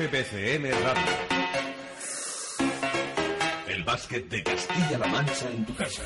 FBCM Radio. El básquet de Castilla-La Mancha en tu casa.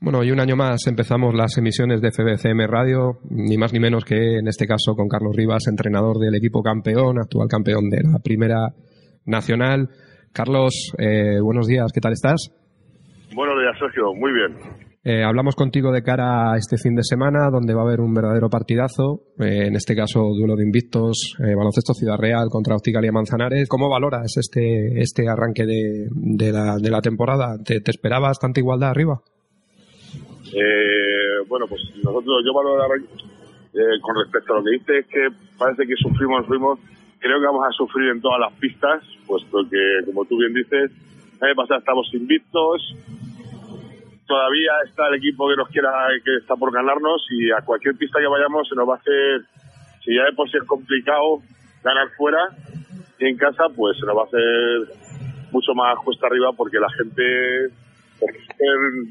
Bueno, y un año más empezamos las emisiones de FBCM Radio, ni más ni menos que en este caso con Carlos Rivas, entrenador del equipo campeón, actual campeón de la Primera Nacional. Carlos, eh, buenos días, ¿qué tal estás? Buenos días, Sergio, muy bien. Eh, hablamos contigo de cara a este fin de semana, donde va a haber un verdadero partidazo, eh, en este caso duelo de invictos, eh, baloncesto Ciudad Real contra Opticalia Manzanares. ¿Cómo valoras este, este arranque de, de, la, de la temporada? ¿Te, ¿Te, esperabas tanta igualdad arriba? Eh, bueno, pues nosotros, yo valoro eh, con respecto a lo que dices, que parece que sufrimos, sufrimos. Creo que vamos a sufrir en todas las pistas, puesto que, como tú bien dices, año pasado estamos invictos, todavía está el equipo que nos quiera, que está por ganarnos y a cualquier pista que vayamos se nos va a hacer, si ya de por sí es complicado ganar fuera y en casa, pues se nos va a hacer mucho más cuesta arriba porque la gente,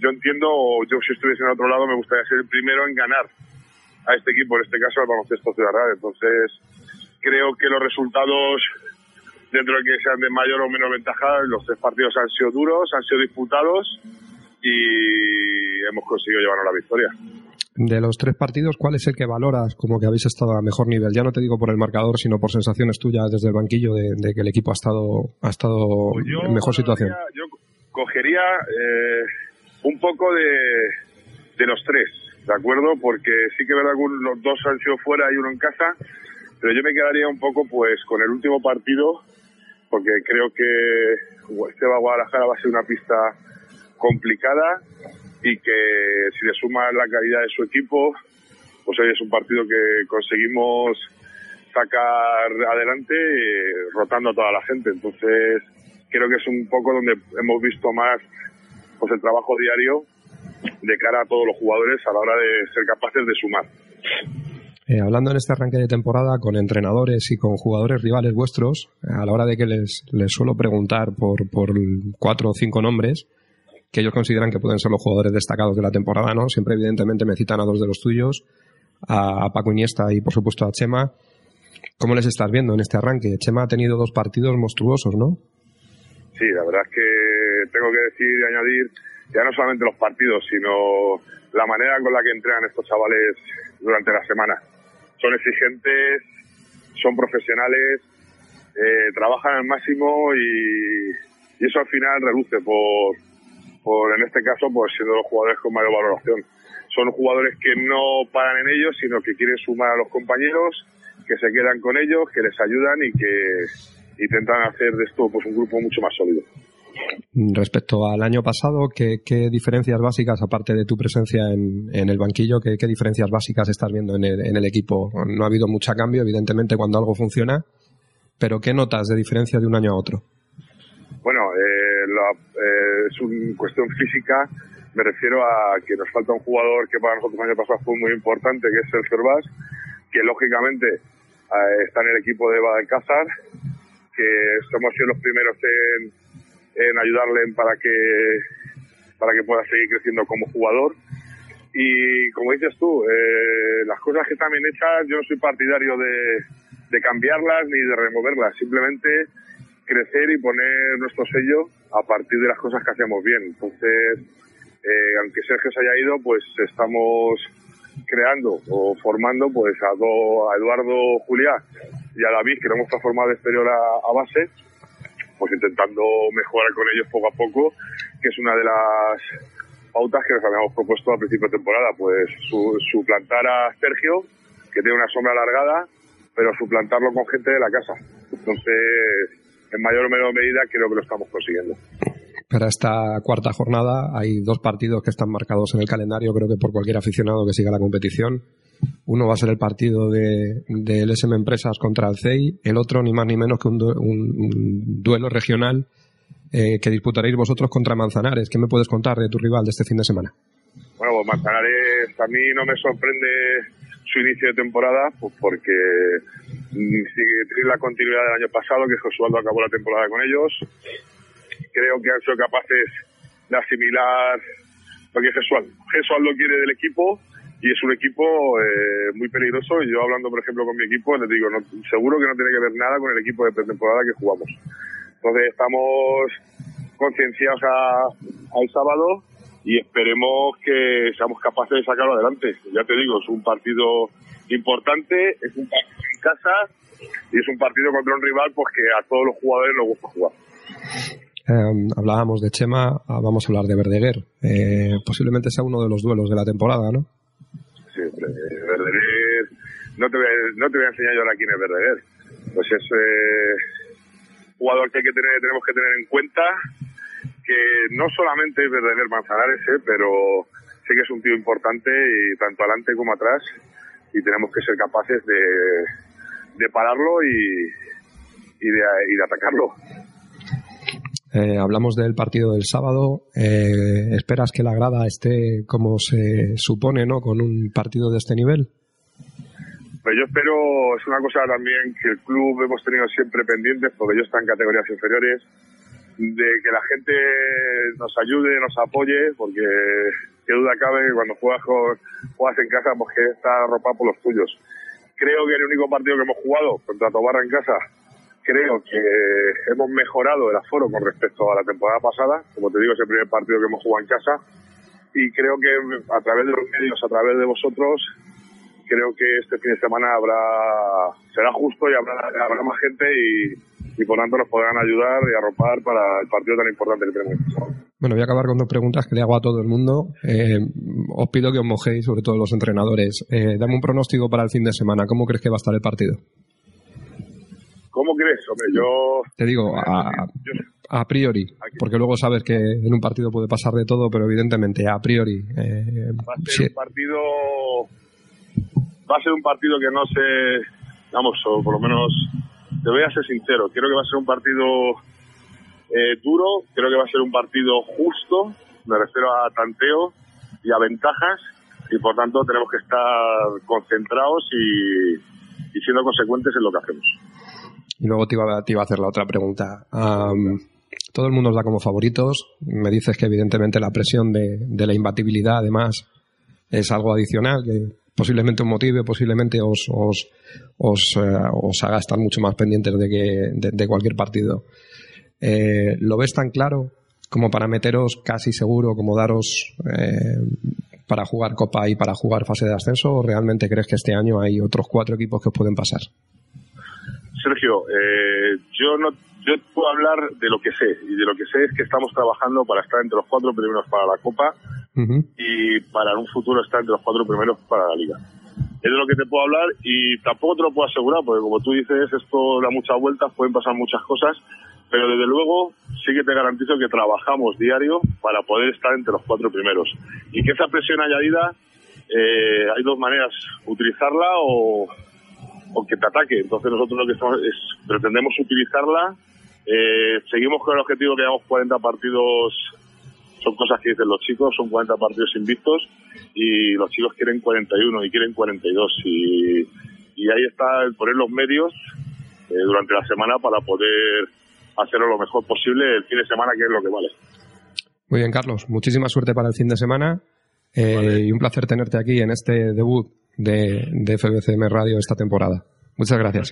yo entiendo, yo si estuviese en otro lado me gustaría ser el primero en ganar a este equipo, en este caso al baloncesto Ciudad. Entonces, creo que los resultados dentro de que sean de mayor o menor ventaja, los tres partidos han sido duros, han sido disputados y hemos conseguido llevarnos la victoria. De los tres partidos, ¿cuál es el que valoras como que habéis estado a mejor nivel? Ya no te digo por el marcador, sino por sensaciones tuyas desde el banquillo de, de que el equipo ha estado, ha estado pues en mejor situación. Yo cogería eh, un poco de, de los tres, ¿de acuerdo? Porque sí que verdad que los dos han sido fuera y uno en casa, pero yo me quedaría un poco pues con el último partido, porque creo que este Guadalajara va a ser una pista complicada y que si le suma la calidad de su equipo, pues hoy es un partido que conseguimos sacar adelante eh, rotando a toda la gente. Entonces, creo que es un poco donde hemos visto más pues el trabajo diario de cara a todos los jugadores a la hora de ser capaces de sumar. Eh, hablando en este arranque de temporada con entrenadores y con jugadores rivales vuestros, a la hora de que les, les suelo preguntar por, por cuatro o cinco nombres, que ellos consideran que pueden ser los jugadores destacados de la temporada, ¿no? Siempre, evidentemente, me citan a dos de los tuyos, a, Paco Iniesta y, por supuesto, a Chema. ¿Cómo les estás viendo en este arranque? Chema ha tenido dos partidos monstruosos, ¿no? Sí, la verdad es que tengo que decir y añadir ya no solamente los partidos, sino la manera con la que entrenan estos chavales durante la semana. Son exigentes, son profesionales, eh, trabajan al máximo y, y eso al final reduce por, por en este caso pues siendo los jugadores con mayor valoración. Son jugadores que no paran en ellos, sino que quieren sumar a los compañeros, que se quedan con ellos, que les ayudan y que intentan hacer de esto pues un grupo mucho más sólido. Respecto al año pasado, ¿qué, diferencias básicas, aparte de tu presencia en, en el banquillo, ¿qué, qué, diferencias básicas estás viendo en el, en el equipo? No ha habido mucho cambio, evidentemente, cuando algo funciona, pero ¿qué notas de diferencia de un año a otro? Bueno, eh, la, eh, es una cuestión física. Me refiero a que nos falta un jugador que para nosotros el año pasado fue muy importante, que es el Cervás, que lógicamente eh, está en el equipo de Badalcázar, que somos los primeros en, en ayudarle para que para que pueda seguir creciendo como jugador. Y como dices tú, eh, las cosas que están bien hechas, yo no soy partidario de, de cambiarlas ni de removerlas, simplemente crecer y poner nuestro sello a partir de las cosas que hacemos bien. Entonces, eh, aunque Sergio se haya ido, pues estamos creando o formando pues a, do, a Eduardo Juliá y a David, que lo hemos transformado exterior a, base, pues intentando mejorar con ellos poco a poco, que es una de las pautas que nos habíamos propuesto al principio de temporada, pues su, suplantar a Sergio, que tiene una sombra alargada, pero suplantarlo con gente de la casa. Entonces, en mayor o menor medida creo que lo estamos consiguiendo. para esta cuarta jornada hay dos partidos que están marcados en el calendario, creo que por cualquier aficionado que siga la competición. Uno va a ser el partido de, del SM Empresas contra el CEI, el otro ni más ni menos que un, duelo regional eh, que disputaréis vosotros contra Manzanares. ¿Qué me puedes contar de tu rival de este fin de semana? Bueno, pues Manzanares a mí no me sorprende su inicio de temporada, pues porque sigue la continuidad del año pasado, que Josualdo acabó la temporada con ellos. Creo que han sido capaces de asimilar lo que Jesualdo, Jesualdo quiere del equipo y es un equipo eh, muy peligroso. Y yo hablando, por ejemplo, con mi equipo, les digo, no, seguro que no tiene que ver nada con el equipo de pretemporada que jugamos. Entonces estamos concienciados al sábado y esperemos que seamos capaces de sacarlo adelante. Ya te digo, es un partido importante, es un partido casa y es un partido contra un rival pues que a todos los jugadores nos gusta jugar. Em, hablábamos de Chema, ah, vamos a hablar de Verdeguer. Eh, posiblemente sea uno de los duelos de la temporada, ¿no? Sí, Verdeguer, no te, voy a, no te voy a enseñar yo ahora quién es Verdeguer. Pues es eh, jugador que, hay que tener, tenemos que tener en cuenta, que no solamente es Verdeguer Manzanares, eh, pero sí que es un tío importante y tanto adelante como atrás y tenemos que ser capaces de, de pararlo y, y, de, y de atacarlo. Eh, hablamos del partido del sábado. Eh, ¿Esperas que la grada esté como se supone, ¿no? Con un partido de este nivel. Pues yo espero, es una cosa también que el club hemos tenido siempre pendientes, porque yo estoy en categorías inferiores, de que la gente nos ayude, nos apoye, porque qué duda cabe que cuando juegas, juegas en casa, pues que está arropado por los tuyos. Creo que el único partido que hemos jugado contra Tobarra en casa creo que hemos mejorado el aforo con respecto a la temporada pasada. Como te digo, es el primer partido que hemos jugado en casa. Y creo que a través de los medios, a través de vosotros, creo que este fin de semana habrá será justo y habrá, habrá más gente y, y por tanto nos podrán ayudar y arropar para el partido tan importante que tenemos. Bueno, voy a acabar con dos preguntas que le hago a todo el mundo. Eh, os pido que os mojéis, sobre todo los entrenadores. Eh, dame un pronóstico para el fin de semana. ¿Cómo crees que va a estar el partido? ¿Cómo crees? Hombre, yo... Te digo, a, priori, porque luego sabes que en un partido puede pasar de todo, pero evidentemente, a priori... Eh, va a ser un partido... Va a ser un partido que no sé... Vamos, o por lo menos... Te voy a ser sincero, creo que va a ser un partido eh, duro, creo que va a ser un partido justo, me refiero a tanteo y a ventajas, y por tanto tenemos que estar concentrados y siendo consecuentes en lo que hacemos. Y luego te iba, a hacer la otra pregunta. todo el mundo os da como favoritos. Me dices que evidentemente la presión de, la imbatibilidad además es algo adicional que posiblemente os motive, posiblemente os, os, os, eh, haga estar mucho más pendientes de, que, de, cualquier partido. Eh, ¿Lo ves tan claro como para meteros casi seguro, como daros eh, para jugar Copa y para jugar fase de ascenso? ¿O realmente crees que este año hay otros cuatro equipos que os pueden pasar? Sergio, eh, yo no yo puedo hablar de lo que sé y de lo que sé es que estamos trabajando para estar entre los cuatro primeros para la Copa y para un futuro estar entre los cuatro primeros para la Liga. Es de lo que te puedo hablar y tampoco te lo puedo asegurar porque como tú dices esto da muchas vueltas, pueden pasar muchas cosas, pero desde luego sí que te garantizo que trabajamos diario para poder estar entre los cuatro primeros y que esa presión añadida eh, hay dos maneras, utilizarla o que te ataque. Entonces nosotros lo que estamos es, pretendemos utilizarla. Eh, seguimos con el objetivo que llevamos 40 partidos, son cosas que dicen los chicos, son 40 partidos invictos y los chicos quieren 41 y quieren 42 y, y ahí está el poner los medios eh, durante la semana para poder hacerlo lo mejor posible el fin de semana que es lo que vale. Muy bien, Carlos. Muchísima suerte para el fin de semana eh, y un placer tenerte aquí en este debut de, de FBCM Radio esta temporada. Muchas gracias.